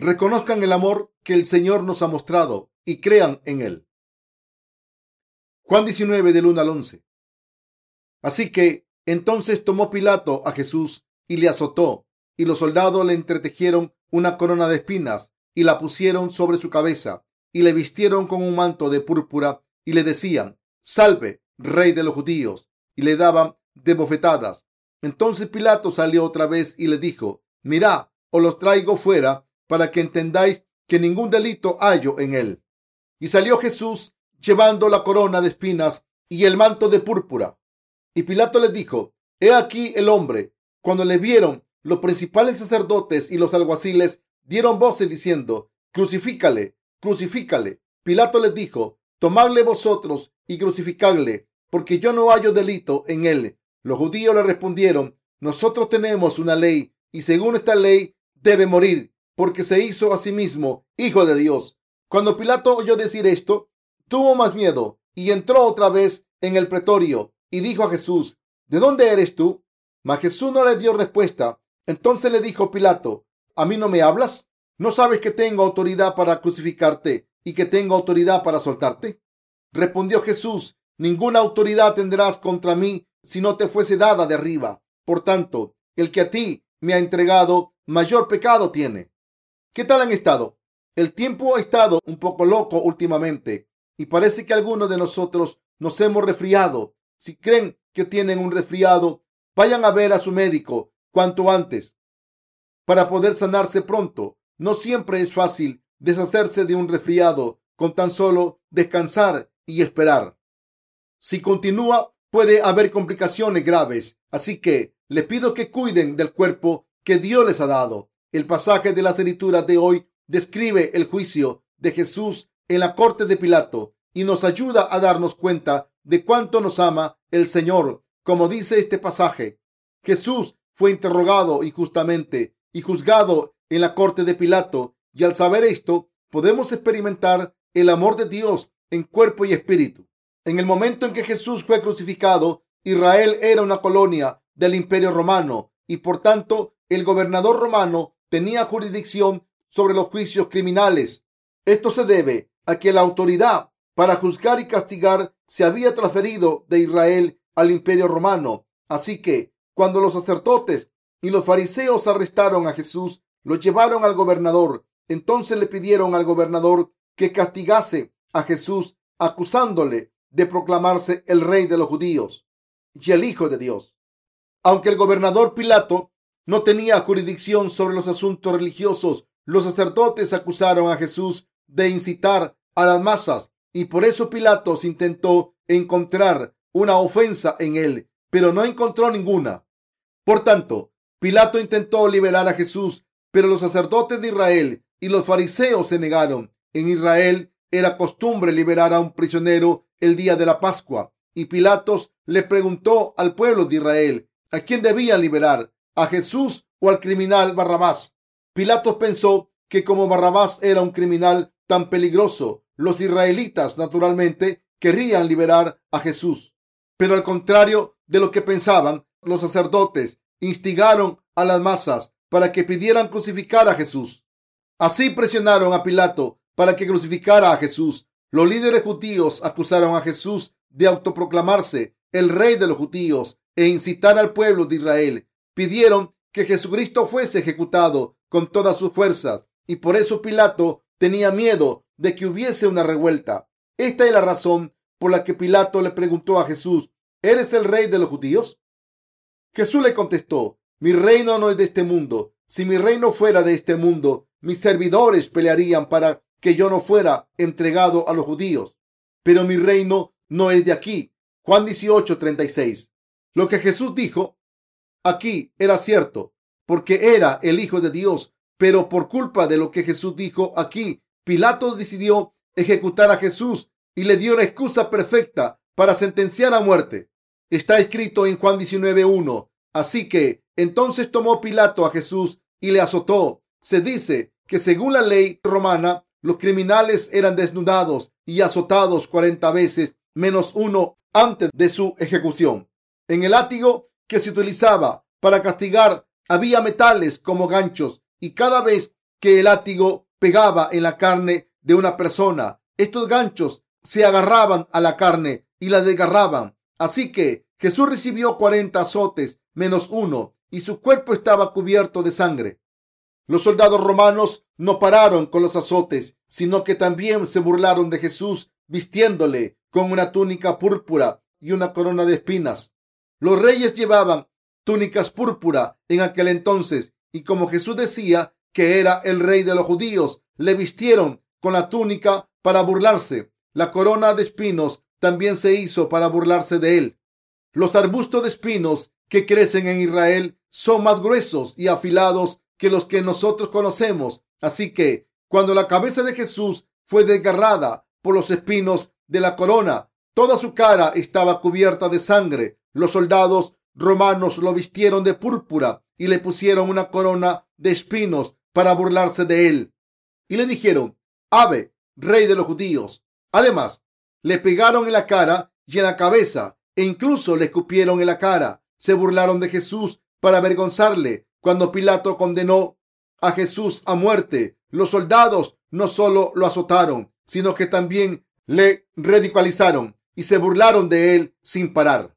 reconozcan el amor que el Señor nos ha mostrado y crean en él. Juan 19 del 1 al 11. Así que entonces tomó Pilato a Jesús y le azotó, y los soldados le entretejieron una corona de espinas y la pusieron sobre su cabeza y le vistieron con un manto de púrpura y le decían, salve, rey de los judíos, y le daban de bofetadas. Entonces Pilato salió otra vez y le dijo, mirad, os los traigo fuera para que entendáis que ningún delito hallo en él. Y salió Jesús llevando la corona de espinas y el manto de púrpura. Y Pilato le dijo, he aquí el hombre. Cuando le vieron, los principales sacerdotes y los alguaciles dieron voces diciendo, crucifícale, crucifícale. Pilato les dijo, tomadle vosotros y crucificadle, porque yo no hallo delito en él. Los judíos le respondieron, nosotros tenemos una ley, y según esta ley debe morir, porque se hizo a sí mismo hijo de Dios. Cuando Pilato oyó decir esto, tuvo más miedo y entró otra vez en el pretorio y dijo a Jesús, ¿de dónde eres tú? Mas Jesús no le dio respuesta. Entonces le dijo Pilato, ¿a mí no me hablas? ¿No sabes que tengo autoridad para crucificarte y que tengo autoridad para soltarte? Respondió Jesús, ninguna autoridad tendrás contra mí si no te fuese dada de arriba. Por tanto, el que a ti me ha entregado, mayor pecado tiene. ¿Qué tal han estado? El tiempo ha estado un poco loco últimamente y parece que algunos de nosotros nos hemos resfriado. Si creen que tienen un resfriado, vayan a ver a su médico cuanto antes para poder sanarse pronto. No siempre es fácil deshacerse de un resfriado con tan solo descansar y esperar. Si continúa, puede haber complicaciones graves, así que le pido que cuiden del cuerpo que Dios les ha dado. El pasaje de las escrituras de hoy describe el juicio de Jesús en la corte de Pilato y nos ayuda a darnos cuenta de cuánto nos ama el Señor. Como dice este pasaje, Jesús fue interrogado injustamente y juzgado en la corte de Pilato y al saber esto podemos experimentar el amor de Dios en cuerpo y espíritu. En el momento en que Jesús fue crucificado, Israel era una colonia del imperio romano y por tanto el gobernador romano tenía jurisdicción sobre los juicios criminales. Esto se debe a que la autoridad para juzgar y castigar se había transferido de Israel al imperio romano. Así que cuando los sacerdotes y los fariseos arrestaron a Jesús, lo llevaron al gobernador. Entonces le pidieron al gobernador que castigase a Jesús, acusándole de proclamarse el rey de los judíos y el hijo de Dios. Aunque el gobernador Pilato no tenía jurisdicción sobre los asuntos religiosos, los sacerdotes acusaron a Jesús de incitar a las masas y por eso Pilatos intentó encontrar una ofensa en él, pero no encontró ninguna. Por tanto, Pilato intentó liberar a Jesús, pero los sacerdotes de Israel y los fariseos se negaron. En Israel era costumbre liberar a un prisionero el día de la Pascua, y Pilatos le preguntó al pueblo de Israel a quién debían liberar, a Jesús o al criminal Barrabás. Pilatos pensó que como Barrabás era un criminal tan peligroso, los israelitas naturalmente querrían liberar a Jesús. Pero al contrario de lo que pensaban, los sacerdotes instigaron a las masas para que pidieran crucificar a Jesús. Así presionaron a Pilato para que crucificara a Jesús. Los líderes judíos acusaron a Jesús de autoproclamarse el rey de los judíos e incitar al pueblo de Israel. Pidieron que Jesucristo fuese ejecutado con todas sus fuerzas y por eso Pilato tenía miedo de que hubiese una revuelta. Esta es la razón por la que Pilato le preguntó a Jesús, ¿eres el rey de los judíos? Jesús le contestó, mi reino no es de este mundo. Si mi reino fuera de este mundo, mis servidores pelearían para que yo no fuera entregado a los judíos. Pero mi reino no es de aquí. Juan 18, 36. Lo que Jesús dijo aquí era cierto, porque era el Hijo de Dios, pero por culpa de lo que Jesús dijo aquí, Pilato decidió ejecutar a Jesús y le dio la excusa perfecta para sentenciar a muerte. Está escrito en Juan 19.1. Así que entonces tomó Pilato a Jesús y le azotó. Se dice que según la ley romana, los criminales eran desnudados y azotados cuarenta veces menos uno antes de su ejecución. En el látigo que se utilizaba para castigar había metales como ganchos y cada vez que el látigo pegaba en la carne de una persona. Estos ganchos se agarraban a la carne y la desgarraban. Así que Jesús recibió cuarenta azotes menos uno y su cuerpo estaba cubierto de sangre. Los soldados romanos no pararon con los azotes, sino que también se burlaron de Jesús vistiéndole con una túnica púrpura y una corona de espinas. Los reyes llevaban túnicas púrpura en aquel entonces y como Jesús decía que era el rey de los judíos, le vistieron con la túnica para burlarse. La corona de espinos también se hizo para burlarse de él. Los arbustos de espinos que crecen en Israel son más gruesos y afilados que los que nosotros conocemos. Así que cuando la cabeza de Jesús fue desgarrada por los espinos de la corona, toda su cara estaba cubierta de sangre. Los soldados romanos lo vistieron de púrpura y le pusieron una corona de espinos para burlarse de él. Y le dijeron, Ave, rey de los judíos. Además, le pegaron en la cara y en la cabeza e incluso le escupieron en la cara. Se burlaron de Jesús para avergonzarle. Cuando Pilato condenó a Jesús a muerte, los soldados no solo lo azotaron, sino que también le ridiculizaron y se burlaron de él sin parar.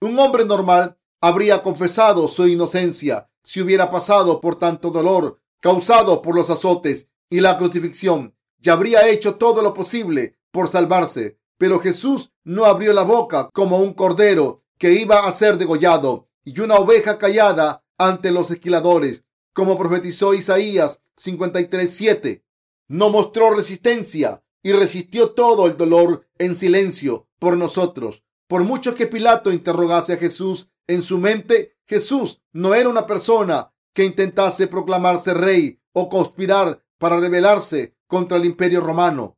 Un hombre normal habría confesado su inocencia si hubiera pasado por tanto dolor causado por los azotes y la crucifixión y habría hecho todo lo posible por salvarse. Pero Jesús no abrió la boca como un cordero que iba a ser degollado y una oveja callada ante los esquiladores, como profetizó Isaías 53:7. No mostró resistencia y resistió todo el dolor en silencio por nosotros. Por mucho que Pilato interrogase a Jesús en su mente, Jesús no era una persona que intentase proclamarse rey o conspirar para rebelarse contra el imperio romano.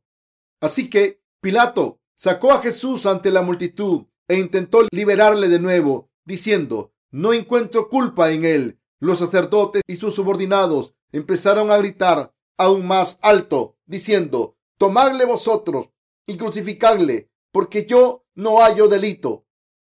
Así que Pilato sacó a Jesús ante la multitud e intentó liberarle de nuevo, diciendo, no encuentro culpa en él. Los sacerdotes y sus subordinados empezaron a gritar aún más alto, diciendo, tomadle vosotros y crucificadle, porque yo no hallo delito.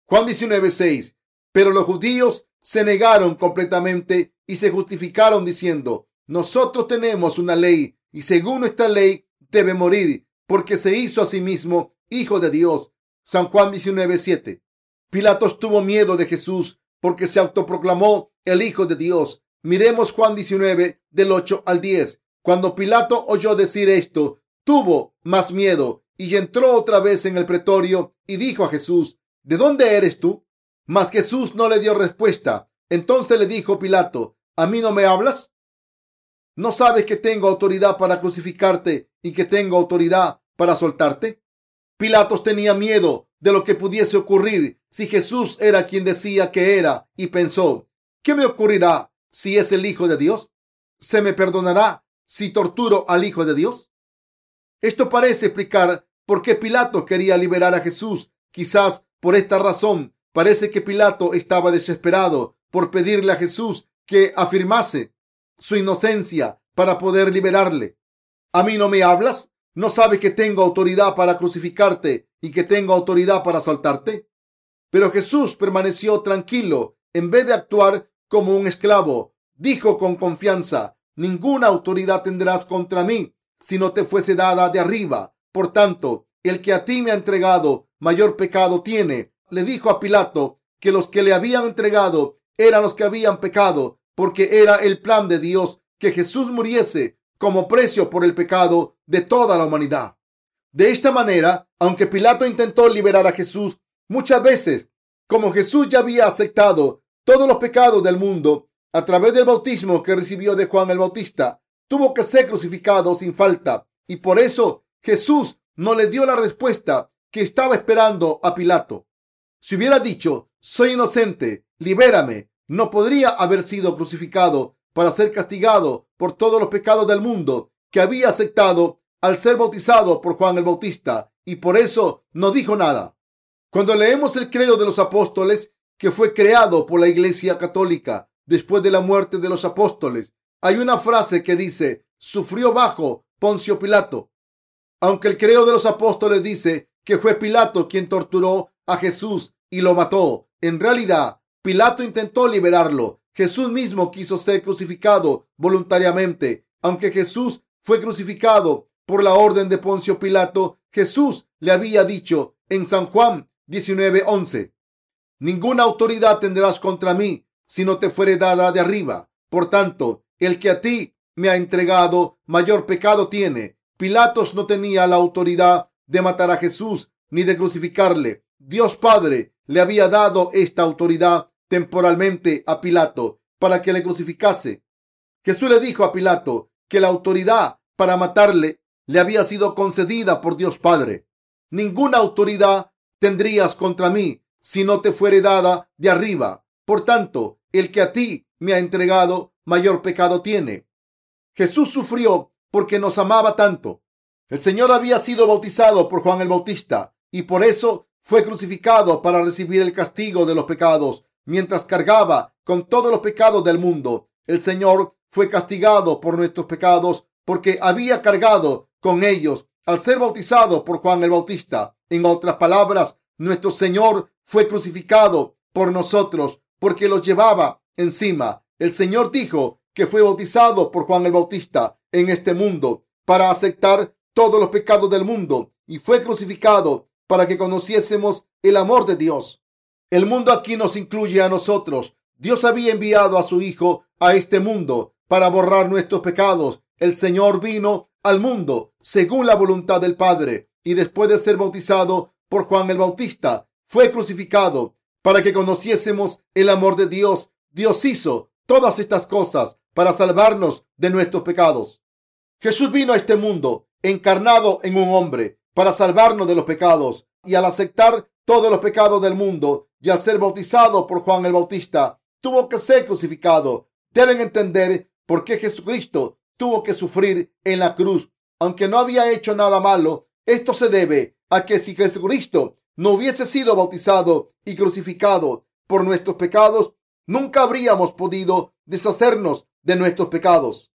Juan 19:6. Pero los judíos se negaron completamente y se justificaron diciendo, nosotros tenemos una ley y según esta ley debe morir porque se hizo a sí mismo hijo de Dios. San Juan 19:7. Pilatos tuvo miedo de Jesús porque se autoproclamó el hijo de Dios. Miremos Juan 19 del 8 al 10. Cuando Pilato oyó decir esto, tuvo más miedo y entró otra vez en el pretorio y dijo a Jesús, ¿de dónde eres tú? Mas Jesús no le dio respuesta. Entonces le dijo Pilato, ¿a mí no me hablas? ¿No sabes que tengo autoridad para crucificarte y que tengo autoridad para soltarte? Pilatos tenía miedo de lo que pudiese ocurrir si Jesús era quien decía que era y pensó, ¿qué me ocurrirá si es el Hijo de Dios? ¿Se me perdonará si torturo al Hijo de Dios? Esto parece explicar por qué Pilato quería liberar a Jesús. Quizás por esta razón parece que Pilato estaba desesperado por pedirle a Jesús que afirmase su inocencia para poder liberarle. ¿A mí no me hablas? ¿No sabes que tengo autoridad para crucificarte y que tengo autoridad para soltarte? Pero Jesús permaneció tranquilo. En vez de actuar como un esclavo, dijo con confianza, ninguna autoridad tendrás contra mí si no te fuese dada de arriba. Por tanto, el que a ti me ha entregado mayor pecado tiene. Le dijo a Pilato que los que le habían entregado eran los que habían pecado, porque era el plan de Dios que Jesús muriese como precio por el pecado de toda la humanidad. De esta manera, aunque Pilato intentó liberar a Jesús muchas veces, como Jesús ya había aceptado todos los pecados del mundo a través del bautismo que recibió de Juan el Bautista, tuvo que ser crucificado sin falta y por eso Jesús no le dio la respuesta que estaba esperando a Pilato. Si hubiera dicho, soy inocente, libérame, no podría haber sido crucificado para ser castigado por todos los pecados del mundo que había aceptado al ser bautizado por Juan el Bautista y por eso no dijo nada. Cuando leemos el credo de los apóstoles que fue creado por la Iglesia Católica después de la muerte de los apóstoles, hay una frase que dice, sufrió bajo Poncio Pilato. Aunque el credo de los apóstoles dice que fue Pilato quien torturó a Jesús y lo mató, en realidad Pilato intentó liberarlo. Jesús mismo quiso ser crucificado voluntariamente. Aunque Jesús fue crucificado por la orden de Poncio Pilato, Jesús le había dicho en San Juan 19:11, ninguna autoridad tendrás contra mí si no te fuere dada de arriba. Por tanto, el que a ti me ha entregado, mayor pecado tiene. Pilatos no tenía la autoridad de matar a Jesús ni de crucificarle. Dios Padre le había dado esta autoridad temporalmente a Pilato para que le crucificase. Jesús le dijo a Pilato que la autoridad para matarle le había sido concedida por Dios Padre. Ninguna autoridad tendrías contra mí si no te fuere dada de arriba. Por tanto, el que a ti me ha entregado, mayor pecado tiene. Jesús sufrió porque nos amaba tanto. El Señor había sido bautizado por Juan el Bautista y por eso fue crucificado para recibir el castigo de los pecados mientras cargaba con todos los pecados del mundo. El Señor fue castigado por nuestros pecados porque había cargado con ellos al ser bautizado por Juan el Bautista. En otras palabras, nuestro Señor fue crucificado por nosotros porque los llevaba encima. El Señor dijo que fue bautizado por Juan el Bautista en este mundo para aceptar todos los pecados del mundo y fue crucificado para que conociésemos el amor de Dios. El mundo aquí nos incluye a nosotros. Dios había enviado a su Hijo a este mundo para borrar nuestros pecados. El Señor vino al mundo según la voluntad del Padre y después de ser bautizado por Juan el Bautista, fue crucificado para que conociésemos el amor de Dios. Dios hizo todas estas cosas para salvarnos de nuestros pecados. Jesús vino a este mundo encarnado en un hombre para salvarnos de los pecados y al aceptar todos los pecados del mundo y al ser bautizado por Juan el Bautista, tuvo que ser crucificado. Deben entender por qué Jesucristo tuvo que sufrir en la cruz, aunque no había hecho nada malo. Esto se debe a que si Jesucristo no hubiese sido bautizado y crucificado por nuestros pecados, nunca habríamos podido deshacernos de nuestros pecados.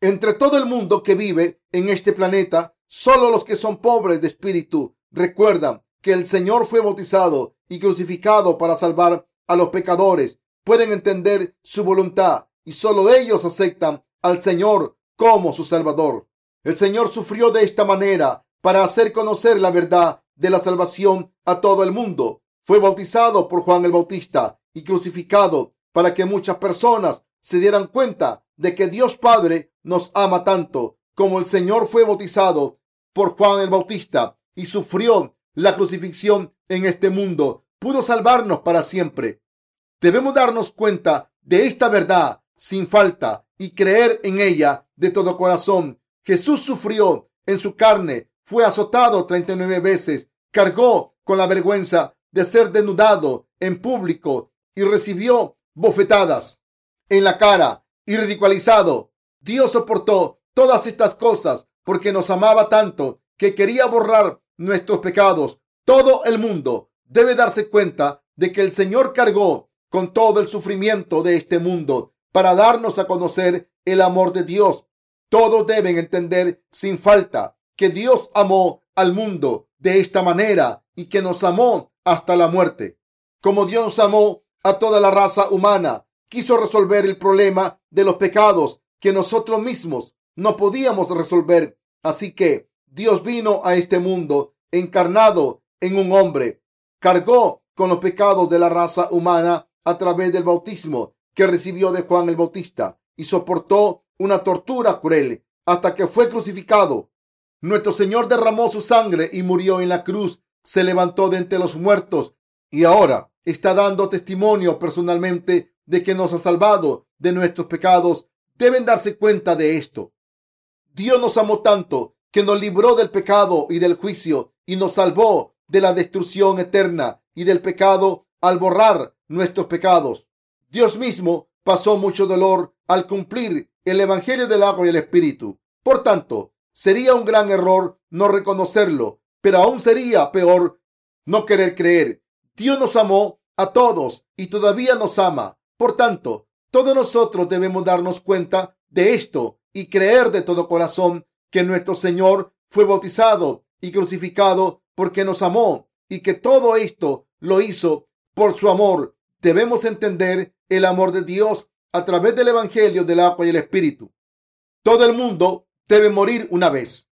Entre todo el mundo que vive en este planeta, solo los que son pobres de espíritu recuerdan que el Señor fue bautizado y crucificado para salvar a los pecadores. Pueden entender su voluntad y solo ellos aceptan al Señor como su Salvador. El Señor sufrió de esta manera para hacer conocer la verdad de la salvación a todo el mundo. Fue bautizado por Juan el Bautista y crucificado para que muchas personas se dieran cuenta de que Dios Padre nos ama tanto como el Señor fue bautizado por Juan el Bautista y sufrió la crucifixión en este mundo, pudo salvarnos para siempre. Debemos darnos cuenta de esta verdad sin falta y creer en ella de todo corazón. Jesús sufrió en su carne, fue azotado 39 veces, cargó con la vergüenza de ser denudado en público y recibió bofetadas en la cara y ridiculizado. Dios soportó todas estas cosas porque nos amaba tanto que quería borrar nuestros pecados. Todo el mundo debe darse cuenta de que el Señor cargó con todo el sufrimiento de este mundo para darnos a conocer el amor de Dios. Todos deben entender sin falta que Dios amó al mundo de esta manera y que nos amó hasta la muerte. Como Dios amó a toda la raza humana, quiso resolver el problema de los pecados que nosotros mismos no podíamos resolver. Así que Dios vino a este mundo encarnado en un hombre, cargó con los pecados de la raza humana a través del bautismo que recibió de Juan el Bautista y soportó una tortura cruel hasta que fue crucificado. Nuestro Señor derramó su sangre y murió en la cruz, se levantó de entre los muertos y ahora está dando testimonio personalmente de que nos ha salvado de nuestros pecados. Deben darse cuenta de esto. Dios nos amó tanto que nos libró del pecado y del juicio y nos salvó de la destrucción eterna y del pecado al borrar nuestros pecados. Dios mismo pasó mucho dolor al cumplir el Evangelio del agua y el Espíritu. Por tanto, sería un gran error no reconocerlo, pero aún sería peor no querer creer. Dios nos amó a todos y todavía nos ama. Por tanto, todos nosotros debemos darnos cuenta de esto y creer de todo corazón que nuestro Señor fue bautizado y crucificado porque nos amó y que todo esto lo hizo por su amor. Debemos entender el amor de Dios a través del Evangelio del agua y el Espíritu. Todo el mundo debe morir una vez.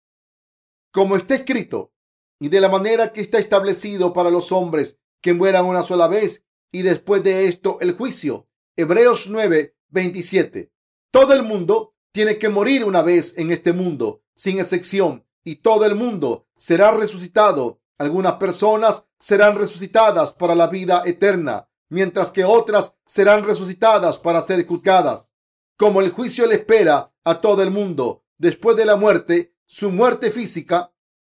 Como está escrito, y de la manera que está establecido para los hombres que mueran una sola vez y después de esto el juicio. Hebreos 9, 27. Todo el mundo tiene que morir una vez en este mundo, sin excepción, y todo el mundo será resucitado. Algunas personas serán resucitadas para la vida eterna, mientras que otras serán resucitadas para ser juzgadas. Como el juicio le espera a todo el mundo después de la muerte, su muerte física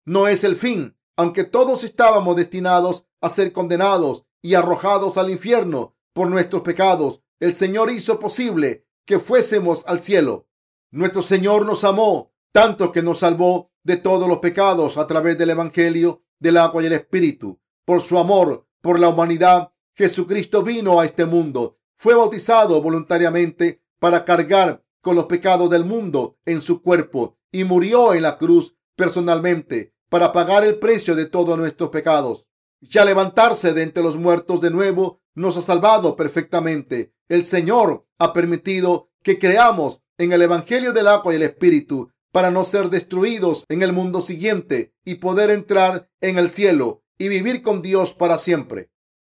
no es el fin, aunque todos estábamos destinados a ser condenados y arrojados al infierno por nuestros pecados. El Señor hizo posible que fuésemos al cielo. Nuestro Señor nos amó tanto que nos salvó de todos los pecados a través del Evangelio del agua y el Espíritu. Por su amor por la humanidad, Jesucristo vino a este mundo. Fue bautizado voluntariamente para cargar con los pecados del mundo en su cuerpo y murió en la cruz personalmente para pagar el precio de todos nuestros pecados. Ya levantarse de entre los muertos de nuevo nos ha salvado perfectamente. El Señor ha permitido que creamos en el Evangelio del agua y el Espíritu para no ser destruidos en el mundo siguiente y poder entrar en el cielo y vivir con Dios para siempre.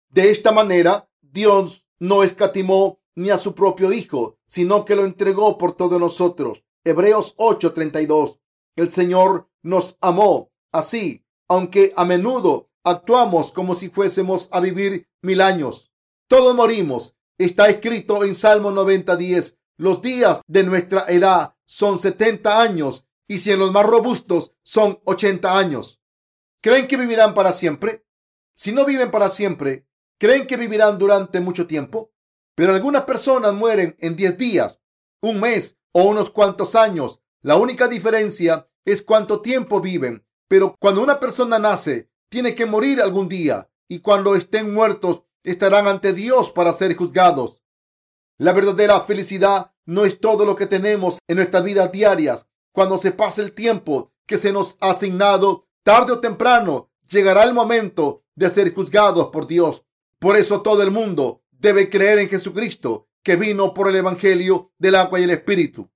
De esta manera, Dios no escatimó ni a su propio Hijo, sino que lo entregó por todos nosotros. Hebreos 8:32. El Señor nos amó así, aunque a menudo actuamos como si fuésemos a vivir mil años. Todos morimos. Está escrito en Salmo 90:10. Los días de nuestra edad son 70 años y si en los más robustos son 80 años. ¿Creen que vivirán para siempre? Si no viven para siempre, ¿creen que vivirán durante mucho tiempo? Pero algunas personas mueren en 10 días, un mes o unos cuantos años. La única diferencia es cuánto tiempo viven. Pero cuando una persona nace, tiene que morir algún día y cuando estén muertos estarán ante Dios para ser juzgados. La verdadera felicidad no es todo lo que tenemos en nuestras vidas diarias. Cuando se pase el tiempo que se nos ha asignado, tarde o temprano llegará el momento de ser juzgados por Dios. Por eso todo el mundo debe creer en Jesucristo, que vino por el Evangelio del agua y el Espíritu.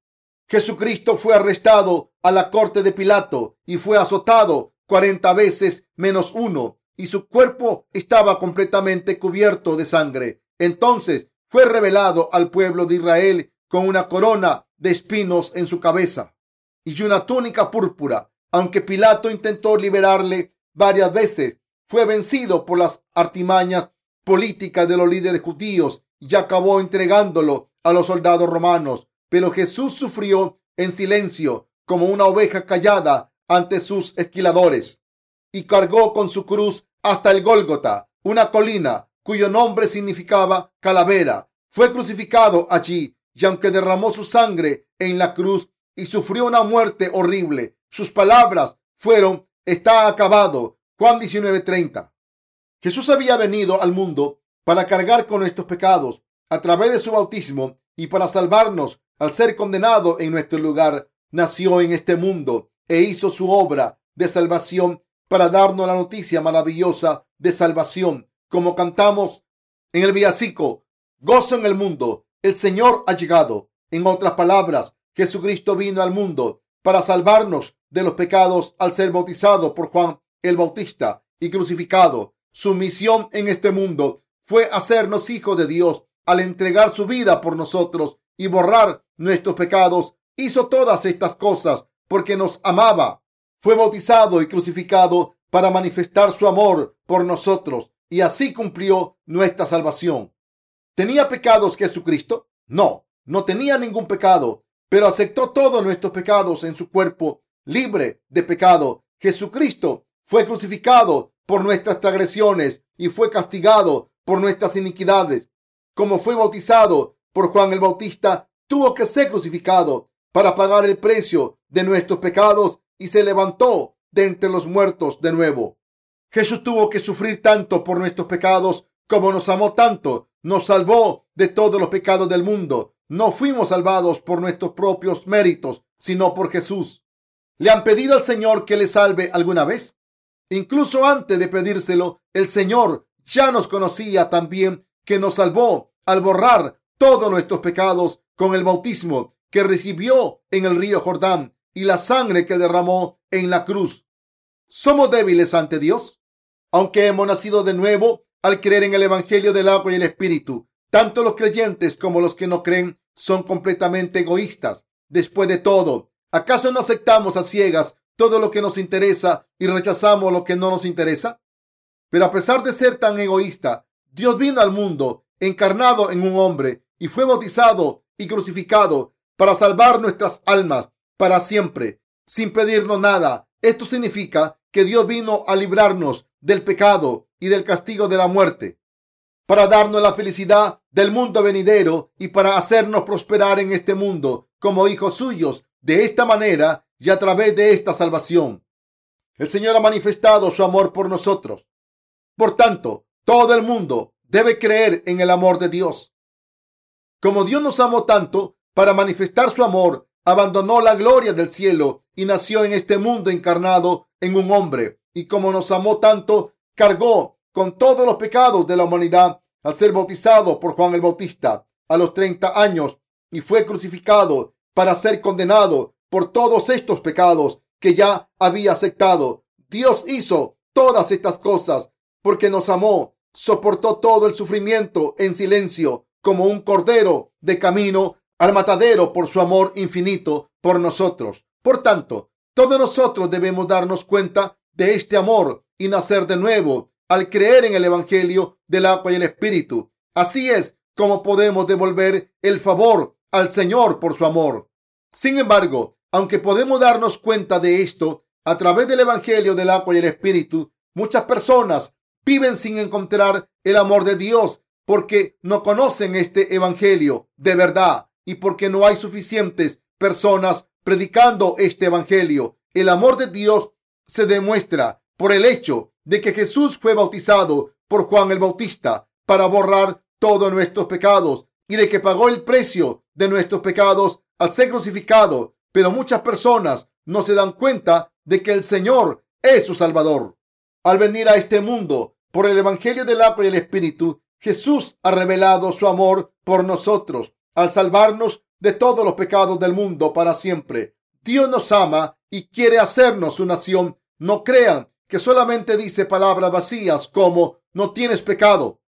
Jesucristo fue arrestado a la corte de Pilato y fue azotado cuarenta veces menos uno y su cuerpo estaba completamente cubierto de sangre. Entonces fue revelado al pueblo de Israel con una corona de espinos en su cabeza y una túnica púrpura. Aunque Pilato intentó liberarle varias veces, fue vencido por las artimañas políticas de los líderes judíos y acabó entregándolo a los soldados romanos. Pero Jesús sufrió en silencio como una oveja callada ante sus esquiladores y cargó con su cruz hasta el Gólgota, una colina cuyo nombre significaba calavera. Fue crucificado allí y aunque derramó su sangre en la cruz y sufrió una muerte horrible, sus palabras fueron, está acabado. Juan 19:30. Jesús había venido al mundo para cargar con nuestros pecados a través de su bautismo y para salvarnos al ser condenado en nuestro lugar. Nació en este mundo e hizo su obra de salvación para darnos la noticia maravillosa de salvación, como cantamos en el villancico, gozo en el mundo, el Señor ha llegado. En otras palabras, Jesucristo vino al mundo para salvarnos de los pecados al ser bautizado por Juan el Bautista y crucificado. Su misión en este mundo fue hacernos hijos de Dios al entregar su vida por nosotros y borrar nuestros pecados. Hizo todas estas cosas porque nos amaba. Fue bautizado y crucificado para manifestar su amor por nosotros y así cumplió nuestra salvación. ¿Tenía pecados Jesucristo? No, no tenía ningún pecado, pero aceptó todos nuestros pecados en su cuerpo libre de pecado. Jesucristo fue crucificado por nuestras transgresiones y fue castigado por nuestras iniquidades. Como fue bautizado por Juan el Bautista, tuvo que ser crucificado para pagar el precio de nuestros pecados y se levantó de entre los muertos de nuevo. Jesús tuvo que sufrir tanto por nuestros pecados como nos amó tanto, nos salvó de todos los pecados del mundo. No fuimos salvados por nuestros propios méritos, sino por Jesús. ¿Le han pedido al Señor que le salve alguna vez? Incluso antes de pedírselo, el Señor ya nos conocía también que nos salvó al borrar todos nuestros pecados con el bautismo que recibió en el río Jordán y la sangre que derramó en la cruz. ¿Somos débiles ante Dios? Aunque hemos nacido de nuevo al creer en el Evangelio del agua y el Espíritu, tanto los creyentes como los que no creen son completamente egoístas. Después de todo, ¿acaso no aceptamos a ciegas todo lo que nos interesa y rechazamos lo que no nos interesa? Pero a pesar de ser tan egoísta, Dios vino al mundo encarnado en un hombre y fue bautizado y crucificado para salvar nuestras almas para siempre, sin pedirnos nada. Esto significa que Dios vino a librarnos del pecado y del castigo de la muerte, para darnos la felicidad del mundo venidero y para hacernos prosperar en este mundo como hijos suyos. De esta manera y a través de esta salvación, el Señor ha manifestado su amor por nosotros. Por tanto, todo el mundo debe creer en el amor de Dios. Como Dios nos amó tanto, para manifestar su amor, abandonó la gloria del cielo y nació en este mundo encarnado en un hombre. Y como nos amó tanto, cargó con todos los pecados de la humanidad al ser bautizado por Juan el Bautista a los 30 años y fue crucificado para ser condenado por todos estos pecados que ya había aceptado. Dios hizo todas estas cosas porque nos amó, soportó todo el sufrimiento en silencio como un cordero de camino al matadero por su amor infinito por nosotros. Por tanto, todos nosotros debemos darnos cuenta de este amor y nacer de nuevo al creer en el Evangelio del agua y el Espíritu. Así es como podemos devolver el favor al Señor por su amor. Sin embargo, aunque podemos darnos cuenta de esto a través del Evangelio del agua y el Espíritu, muchas personas viven sin encontrar el amor de Dios porque no conocen este Evangelio de verdad y porque no hay suficientes personas predicando este Evangelio. El amor de Dios se demuestra por el hecho de que Jesús fue bautizado por Juan el Bautista para borrar todos nuestros pecados y de que pagó el precio de nuestros pecados al ser crucificado. Pero muchas personas no se dan cuenta de que el Señor es su Salvador. Al venir a este mundo por el Evangelio del agua y el Espíritu, Jesús ha revelado su amor por nosotros al salvarnos de todos los pecados del mundo para siempre. Dios nos ama y quiere hacernos su nación. No crean que solamente dice palabras vacías como no tienes pecado.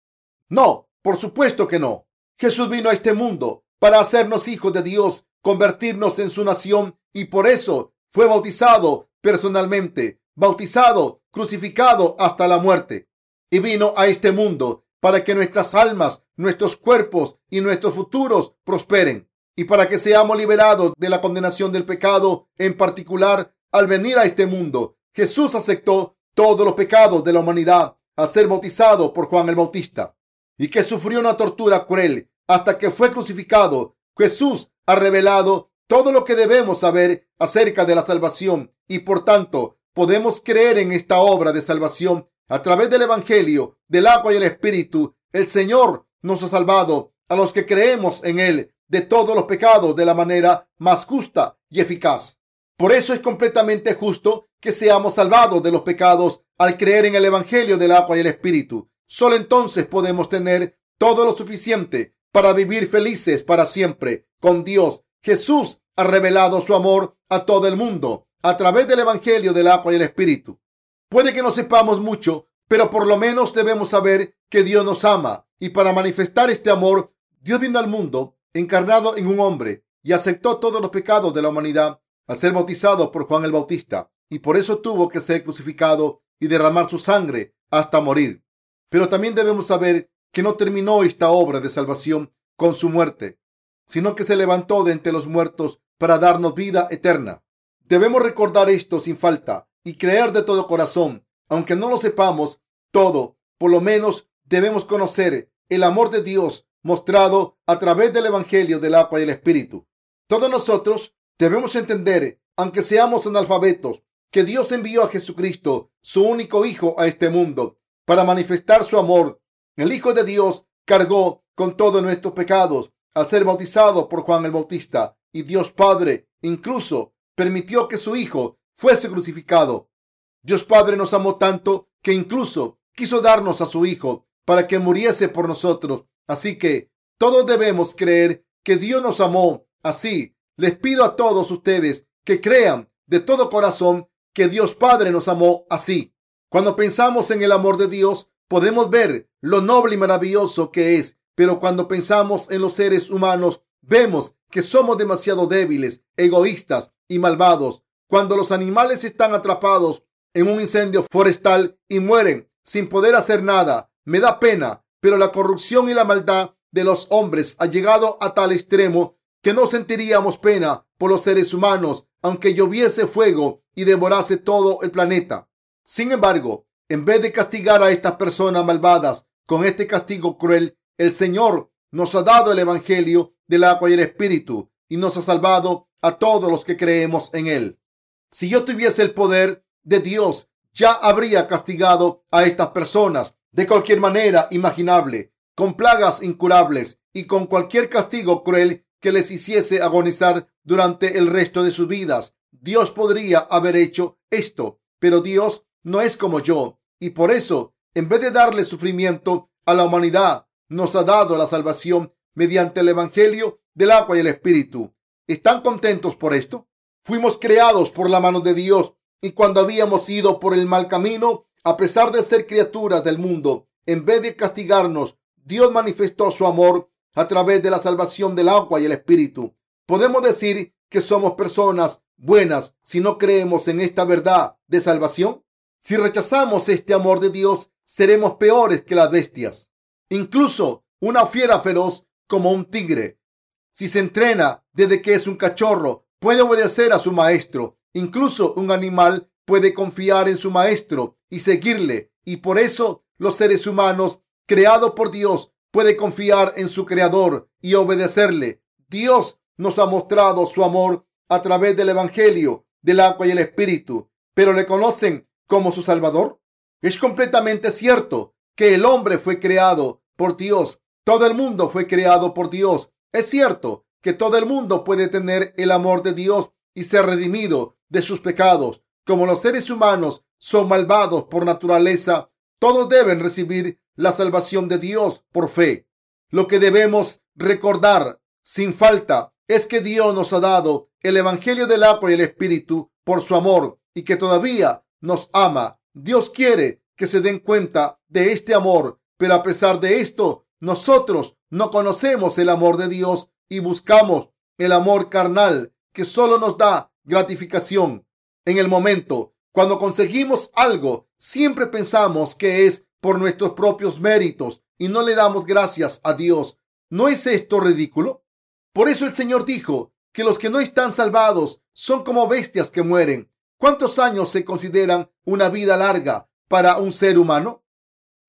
No, por supuesto que no. Jesús vino a este mundo para hacernos hijos de Dios, convertirnos en su nación y por eso fue bautizado personalmente, bautizado, crucificado hasta la muerte. Y vino a este mundo para que nuestras almas, nuestros cuerpos y nuestros futuros prosperen y para que seamos liberados de la condenación del pecado, en particular al venir a este mundo. Jesús aceptó todos los pecados de la humanidad al ser bautizado por Juan el Bautista y que sufrió una tortura cruel hasta que fue crucificado. Jesús ha revelado todo lo que debemos saber acerca de la salvación y por tanto podemos creer en esta obra de salvación a través del Evangelio, del agua y el Espíritu, el Señor nos ha salvado a los que creemos en Él de todos los pecados de la manera más justa y eficaz. Por eso es completamente justo que seamos salvados de los pecados al creer en el Evangelio del agua y el Espíritu. Solo entonces podemos tener todo lo suficiente para vivir felices para siempre con Dios. Jesús ha revelado su amor a todo el mundo a través del Evangelio del agua y el Espíritu. Puede que no sepamos mucho, pero por lo menos debemos saber que Dios nos ama y para manifestar este amor, Dios vino al mundo encarnado en un hombre y aceptó todos los pecados de la humanidad al ser bautizado por Juan el Bautista y por eso tuvo que ser crucificado y derramar su sangre hasta morir. Pero también debemos saber que no terminó esta obra de salvación con su muerte, sino que se levantó de entre los muertos para darnos vida eterna. Debemos recordar esto sin falta y creer de todo corazón, aunque no lo sepamos todo, por lo menos debemos conocer el amor de Dios mostrado a través del Evangelio del agua y el Espíritu. Todos nosotros debemos entender, aunque seamos analfabetos, que Dios envió a Jesucristo, su único Hijo, a este mundo para manifestar su amor. El Hijo de Dios cargó con todos nuestros pecados al ser bautizado por Juan el Bautista y Dios Padre incluso permitió que su Hijo fuese crucificado. Dios Padre nos amó tanto que incluso quiso darnos a su Hijo para que muriese por nosotros. Así que todos debemos creer que Dios nos amó así les pido a todos ustedes que crean de todo corazón que Dios Padre nos amó así. Cuando pensamos en el amor de Dios, podemos ver lo noble y maravilloso que es, pero cuando pensamos en los seres humanos, vemos que somos demasiado débiles, egoístas y malvados. Cuando los animales están atrapados en un incendio forestal y mueren sin poder hacer nada, me da pena, pero la corrupción y la maldad de los hombres ha llegado a tal extremo que no sentiríamos pena por los seres humanos, aunque lloviese fuego y devorase todo el planeta. Sin embargo, en vez de castigar a estas personas malvadas con este castigo cruel, el Señor nos ha dado el Evangelio del agua y el Espíritu y nos ha salvado a todos los que creemos en Él. Si yo tuviese el poder de Dios, ya habría castigado a estas personas de cualquier manera imaginable, con plagas incurables y con cualquier castigo cruel que les hiciese agonizar durante el resto de sus vidas. Dios podría haber hecho esto, pero Dios no es como yo y por eso, en vez de darle sufrimiento a la humanidad, nos ha dado la salvación mediante el Evangelio del agua y el Espíritu. ¿Están contentos por esto? Fuimos creados por la mano de Dios y cuando habíamos ido por el mal camino, a pesar de ser criaturas del mundo, en vez de castigarnos, Dios manifestó su amor a través de la salvación del agua y el espíritu. Podemos decir que somos personas buenas si no creemos en esta verdad de salvación. Si rechazamos este amor de Dios, seremos peores que las bestias. Incluso una fiera feroz como un tigre. Si se entrena desde que es un cachorro, puede obedecer a su maestro. Incluso un animal puede confiar en su maestro y seguirle. Y por eso los seres humanos creados por Dios puede confiar en su creador y obedecerle. Dios nos ha mostrado su amor a través del Evangelio, del agua y el Espíritu, pero le conocen como su Salvador. Es completamente cierto que el hombre fue creado por Dios. Todo el mundo fue creado por Dios. Es cierto que todo el mundo puede tener el amor de Dios y ser redimido de sus pecados. Como los seres humanos son malvados por naturaleza, todos deben recibir la salvación de Dios por fe. Lo que debemos recordar sin falta es que Dios nos ha dado el Evangelio del agua y el Espíritu por su amor y que todavía nos ama. Dios quiere que se den cuenta de este amor, pero a pesar de esto, nosotros no conocemos el amor de Dios y buscamos el amor carnal que solo nos da gratificación en el momento. Cuando conseguimos algo, siempre pensamos que es por nuestros propios méritos y no le damos gracias a Dios. ¿No es esto ridículo? Por eso el Señor dijo que los que no están salvados son como bestias que mueren. ¿Cuántos años se consideran una vida larga para un ser humano?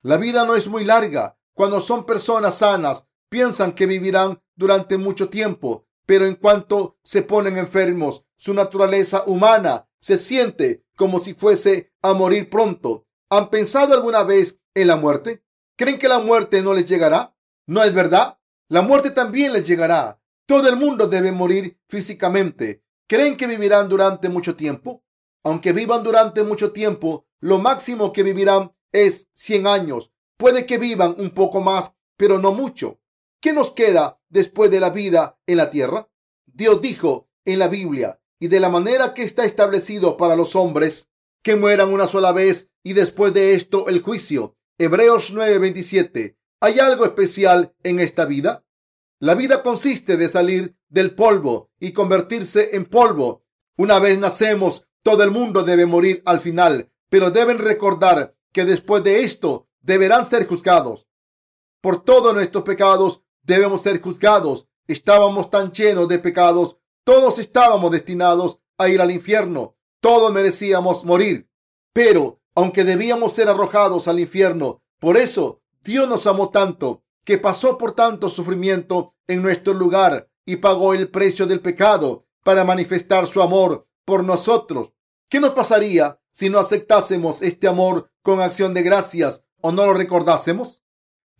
La vida no es muy larga. Cuando son personas sanas, piensan que vivirán durante mucho tiempo, pero en cuanto se ponen enfermos, su naturaleza humana se siente como si fuese a morir pronto. ¿Han pensado alguna vez en la muerte? ¿Creen que la muerte no les llegará? ¿No es verdad? La muerte también les llegará. Todo el mundo debe morir físicamente. ¿Creen que vivirán durante mucho tiempo? Aunque vivan durante mucho tiempo, lo máximo que vivirán es 100 años. Puede que vivan un poco más, pero no mucho. ¿Qué nos queda después de la vida en la tierra? Dios dijo en la Biblia, y de la manera que está establecido para los hombres, que mueran una sola vez y después de esto el juicio. Hebreos 9:27. ¿Hay algo especial en esta vida? La vida consiste de salir del polvo y convertirse en polvo. Una vez nacemos, todo el mundo debe morir al final, pero deben recordar que después de esto deberán ser juzgados. Por todos nuestros pecados debemos ser juzgados. Estábamos tan llenos de pecados, todos estábamos destinados a ir al infierno, todos merecíamos morir. Pero aunque debíamos ser arrojados al infierno. Por eso Dios nos amó tanto que pasó por tanto sufrimiento en nuestro lugar y pagó el precio del pecado para manifestar su amor por nosotros. ¿Qué nos pasaría si no aceptásemos este amor con acción de gracias o no lo recordásemos?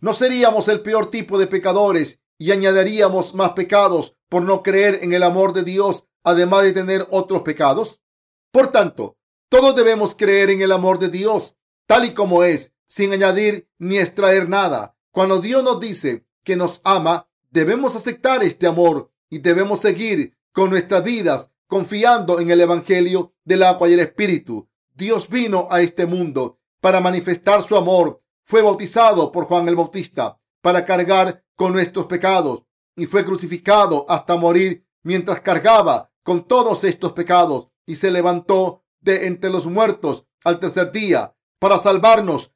¿No seríamos el peor tipo de pecadores y añadiríamos más pecados por no creer en el amor de Dios, además de tener otros pecados? Por tanto, todos debemos creer en el amor de Dios, tal y como es, sin añadir ni extraer nada. Cuando Dios nos dice que nos ama, debemos aceptar este amor y debemos seguir con nuestras vidas confiando en el Evangelio del agua y el Espíritu. Dios vino a este mundo para manifestar su amor. Fue bautizado por Juan el Bautista para cargar con nuestros pecados y fue crucificado hasta morir mientras cargaba con todos estos pecados y se levantó de entre los muertos al tercer día para salvarnos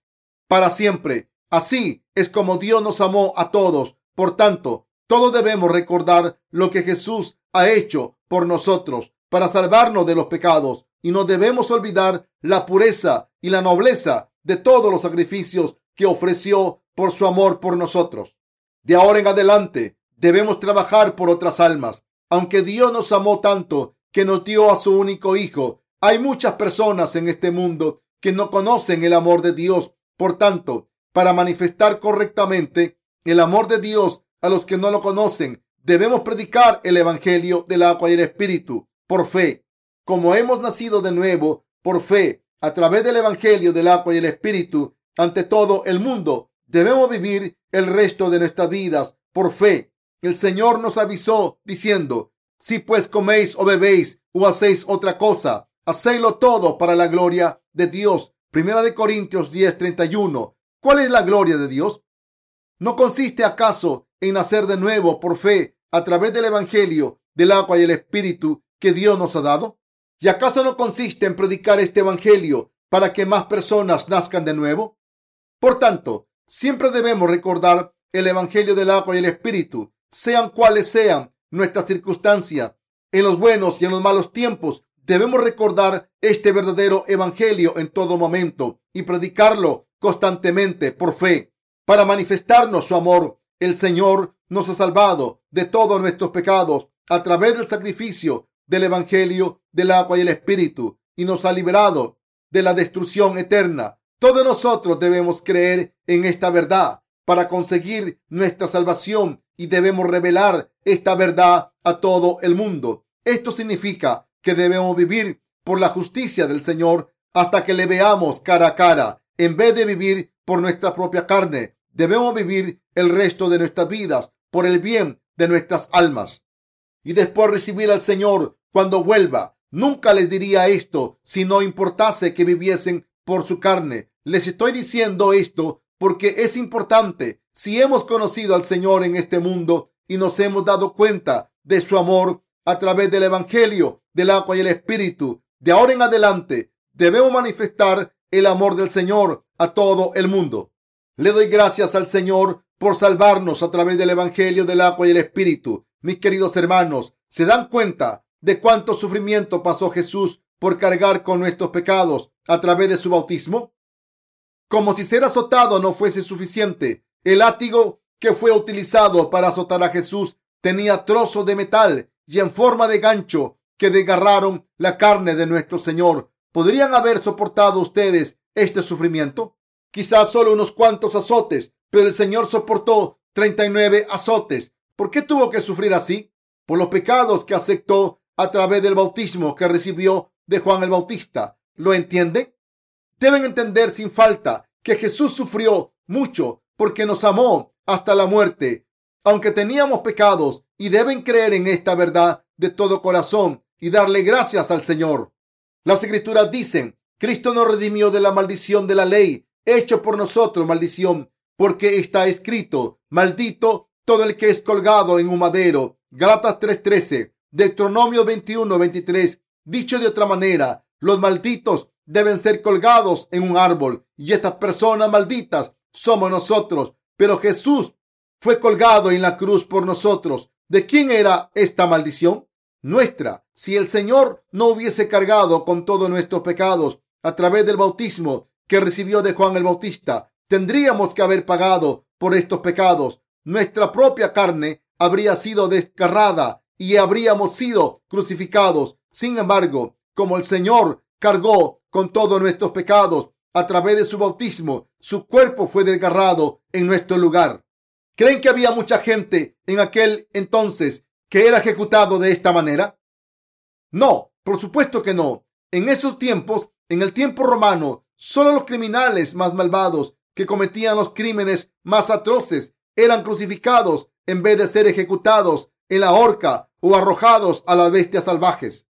para siempre. Así es como Dios nos amó a todos. Por tanto, todos debemos recordar lo que Jesús ha hecho por nosotros para salvarnos de los pecados y no debemos olvidar la pureza y la nobleza de todos los sacrificios que ofreció por su amor por nosotros. De ahora en adelante debemos trabajar por otras almas. Aunque Dios nos amó tanto que nos dio a su único Hijo, hay muchas personas en este mundo que no conocen el amor de Dios. Por tanto, para manifestar correctamente el amor de Dios a los que no lo conocen, debemos predicar el Evangelio del agua y el Espíritu por fe. Como hemos nacido de nuevo por fe a través del Evangelio del agua y el Espíritu ante todo el mundo, debemos vivir el resto de nuestras vidas por fe. El Señor nos avisó diciendo, si pues coméis o bebéis o hacéis otra cosa, hacéislo todo para la gloria de Dios. Primera de Corintios 10:31. ¿Cuál es la gloria de Dios? ¿No consiste acaso en nacer de nuevo por fe a través del Evangelio, del agua y el Espíritu que Dios nos ha dado? ¿Y acaso no consiste en predicar este Evangelio para que más personas nazcan de nuevo? Por tanto, siempre debemos recordar el Evangelio del agua y el Espíritu, sean cuales sean nuestras circunstancias, en los buenos y en los malos tiempos. Debemos recordar este verdadero Evangelio en todo momento y predicarlo constantemente por fe para manifestarnos su amor. El Señor nos ha salvado de todos nuestros pecados a través del sacrificio del Evangelio del agua y el Espíritu y nos ha liberado de la destrucción eterna. Todos nosotros debemos creer en esta verdad para conseguir nuestra salvación y debemos revelar esta verdad a todo el mundo. Esto significa que debemos vivir por la justicia del Señor hasta que le veamos cara a cara, en vez de vivir por nuestra propia carne. Debemos vivir el resto de nuestras vidas por el bien de nuestras almas. Y después recibir al Señor cuando vuelva. Nunca les diría esto si no importase que viviesen por su carne. Les estoy diciendo esto porque es importante. Si hemos conocido al Señor en este mundo y nos hemos dado cuenta de su amor a través del Evangelio, del agua y el Espíritu, de ahora en adelante debemos manifestar el amor del Señor a todo el mundo. Le doy gracias al Señor por salvarnos a través del Evangelio del agua y el Espíritu. Mis queridos hermanos, ¿se dan cuenta de cuánto sufrimiento pasó Jesús por cargar con nuestros pecados a través de su bautismo? Como si ser azotado no fuese suficiente, el látigo que fue utilizado para azotar a Jesús tenía trozos de metal y en forma de gancho que desgarraron la carne de nuestro Señor. ¿Podrían haber soportado ustedes este sufrimiento? Quizás solo unos cuantos azotes, pero el Señor soportó 39 azotes. ¿Por qué tuvo que sufrir así? Por los pecados que aceptó a través del bautismo que recibió de Juan el Bautista. ¿Lo entienden? Deben entender sin falta que Jesús sufrió mucho porque nos amó hasta la muerte, aunque teníamos pecados, y deben creer en esta verdad de todo corazón y darle gracias al Señor. Las escrituras dicen, Cristo nos redimió de la maldición de la ley, hecho por nosotros maldición, porque está escrito, maldito todo el que es colgado en un madero. Galatas 3:13, Deuteronomio 21:23. Dicho de otra manera, los malditos deben ser colgados en un árbol y estas personas malditas somos nosotros. Pero Jesús fue colgado en la cruz por nosotros. ¿De quién era esta maldición? Nuestra. Si el Señor no hubiese cargado con todos nuestros pecados a través del bautismo que recibió de Juan el Bautista, tendríamos que haber pagado por estos pecados. Nuestra propia carne habría sido desgarrada y habríamos sido crucificados. Sin embargo, como el Señor cargó con todos nuestros pecados a través de su bautismo, su cuerpo fue desgarrado en nuestro lugar. ¿Creen que había mucha gente en aquel entonces que era ejecutado de esta manera? No, por supuesto que no. En esos tiempos, en el tiempo romano, solo los criminales más malvados que cometían los crímenes más atroces eran crucificados en vez de ser ejecutados en la horca o arrojados a las bestias salvajes.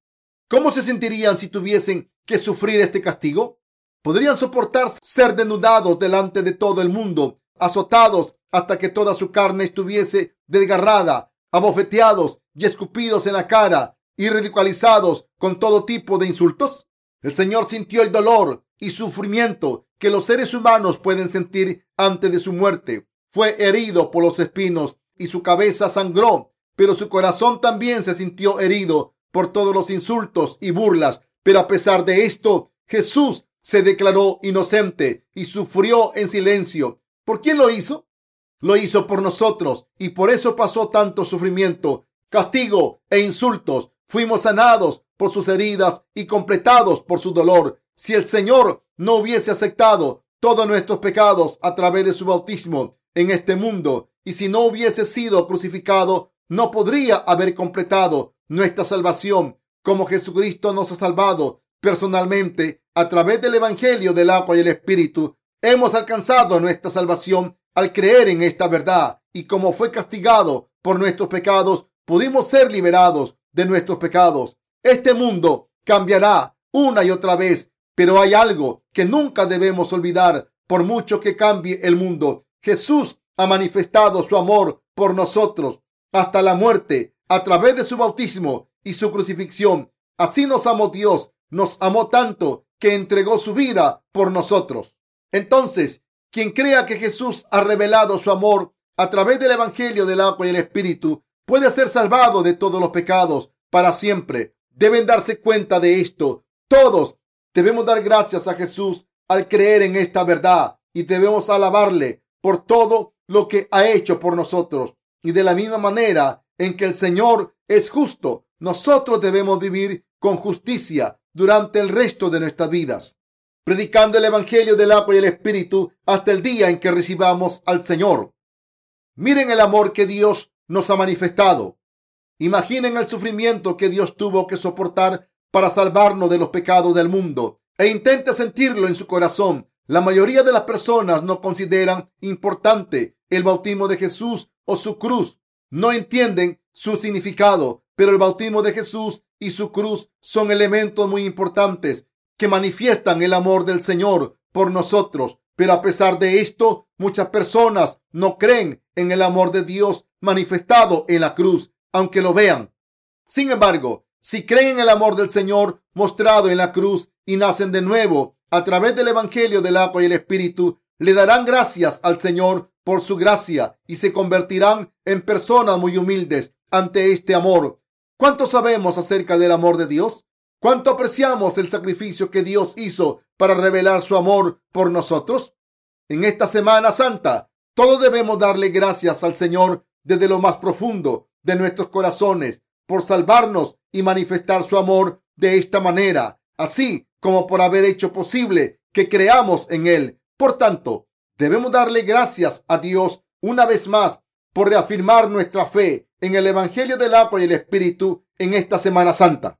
¿Cómo se sentirían si tuviesen que sufrir este castigo? ¿Podrían soportar ser desnudados delante de todo el mundo, azotados hasta que toda su carne estuviese desgarrada, abofeteados y escupidos en la cara y ridiculizados con todo tipo de insultos? El Señor sintió el dolor y sufrimiento que los seres humanos pueden sentir antes de su muerte. Fue herido por los espinos y su cabeza sangró, pero su corazón también se sintió herido por todos los insultos y burlas. Pero a pesar de esto, Jesús se declaró inocente y sufrió en silencio. ¿Por quién lo hizo? Lo hizo por nosotros y por eso pasó tanto sufrimiento, castigo e insultos. Fuimos sanados por sus heridas y completados por su dolor. Si el Señor no hubiese aceptado todos nuestros pecados a través de su bautismo en este mundo y si no hubiese sido crucificado, no podría haber completado nuestra salvación como Jesucristo nos ha salvado personalmente a través del Evangelio del agua y el Espíritu. Hemos alcanzado nuestra salvación al creer en esta verdad y como fue castigado por nuestros pecados, pudimos ser liberados de nuestros pecados. Este mundo cambiará una y otra vez, pero hay algo que nunca debemos olvidar por mucho que cambie el mundo. Jesús ha manifestado su amor por nosotros hasta la muerte a través de su bautismo y su crucifixión. Así nos amó Dios, nos amó tanto que entregó su vida por nosotros. Entonces, quien crea que Jesús ha revelado su amor a través del Evangelio del agua y el Espíritu puede ser salvado de todos los pecados para siempre. Deben darse cuenta de esto. Todos debemos dar gracias a Jesús al creer en esta verdad y debemos alabarle por todo lo que ha hecho por nosotros. Y de la misma manera en que el Señor es justo, nosotros debemos vivir con justicia durante el resto de nuestras vidas predicando el Evangelio del agua y el Espíritu hasta el día en que recibamos al Señor. Miren el amor que Dios nos ha manifestado. Imaginen el sufrimiento que Dios tuvo que soportar para salvarnos de los pecados del mundo e intente sentirlo en su corazón. La mayoría de las personas no consideran importante el bautismo de Jesús o su cruz. No entienden su significado, pero el bautismo de Jesús y su cruz son elementos muy importantes que manifiestan el amor del Señor por nosotros. Pero a pesar de esto, muchas personas no creen en el amor de Dios manifestado en la cruz, aunque lo vean. Sin embargo, si creen en el amor del Señor mostrado en la cruz y nacen de nuevo a través del Evangelio del agua y el Espíritu, le darán gracias al Señor por su gracia y se convertirán en personas muy humildes ante este amor. ¿Cuánto sabemos acerca del amor de Dios? ¿Cuánto apreciamos el sacrificio que Dios hizo para revelar su amor por nosotros? En esta Semana Santa, todos debemos darle gracias al Señor desde lo más profundo de nuestros corazones por salvarnos y manifestar su amor de esta manera, así como por haber hecho posible que creamos en Él. Por tanto, debemos darle gracias a Dios una vez más por reafirmar nuestra fe en el Evangelio del agua y el Espíritu en esta Semana Santa.